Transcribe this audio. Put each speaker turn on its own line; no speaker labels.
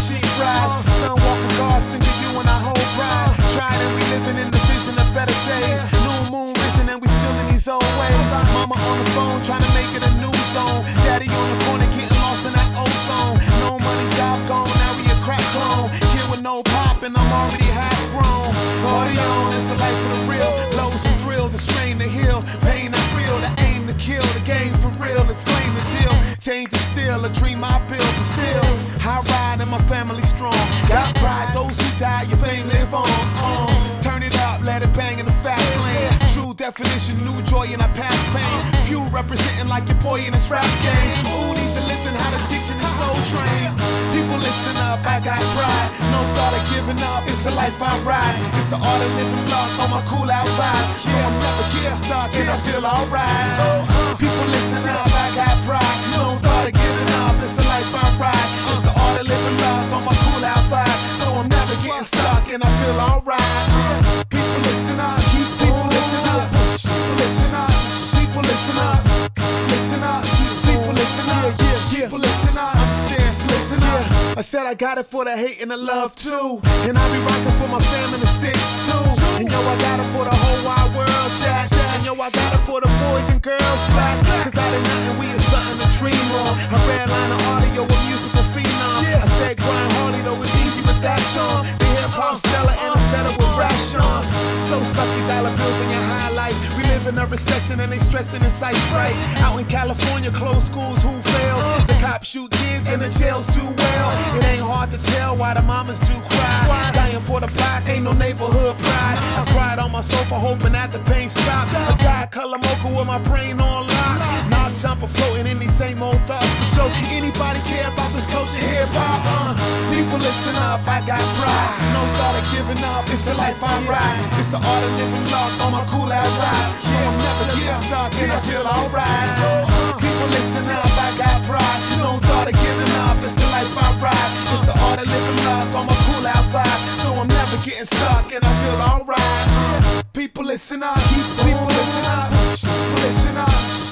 cheap ride. Son walking guards, think of you and our whole pride. Tried and we living in the vision of better days. New moon risen and we still in these old ways. Mama on the phone trying to make it a new zone. Daddy on the corner getting lost in that old zone. No money, job gone, now we a crack clone. Kid with no pop and I'm already half grown. Party on, it's the life of the real. Lows and thrills, the strain to heal. Pain and feel, the to kill. The game for real, it's flame to deal. Change is still a dream I build, but still. I ride and my family strong. Got pride, those who die, your fame live on. on. Turn it up, let it bang in the fast lane. True definition, new joy in our past pain. Few representing like your boy in this rap game. How the diction is so trained? People listen up, I got pride. No thought of giving up, it's the life I ride. It's the art of living luck on my cool out vibe. So I'm never here stuck and I feel alright. People listen up, I got pride. No thought of giving up, it's the life I ride. It's the art of living luck on my cool out vibe. So I'm never getting stuck and I feel alright. Said I got it for the hate and the love too. And I be rocking for my fam and the sticks too. And yo, I got it for the whole wide world, Shaq. And yo, I got In a recession and they stressing in sight right. Out in California, closed schools, who fails? The cops shoot kids and the jails do well. It ain't hard to tell why the mamas do cry. Dying for the block, ain't no neighborhood pride. I cried on my sofa, hoping that the pain stopped. A guy color mocha with my brain on chopper floating in these same old thoughts. So, anybody care about this culture hip hop? Uh, people listen up, I got pride. No thought of giving up, it's the life I ride. It's the art of living life on my cool ass ride. Yeah, I'm never getting stuck and I feel alright. So, uh, people listen up, I got pride. No thought of giving up, it's the life I ride. It's the art of living life on my cool ass vibe. So, I'm never getting stuck and I feel alright. People listen up, people listen up, people listen up.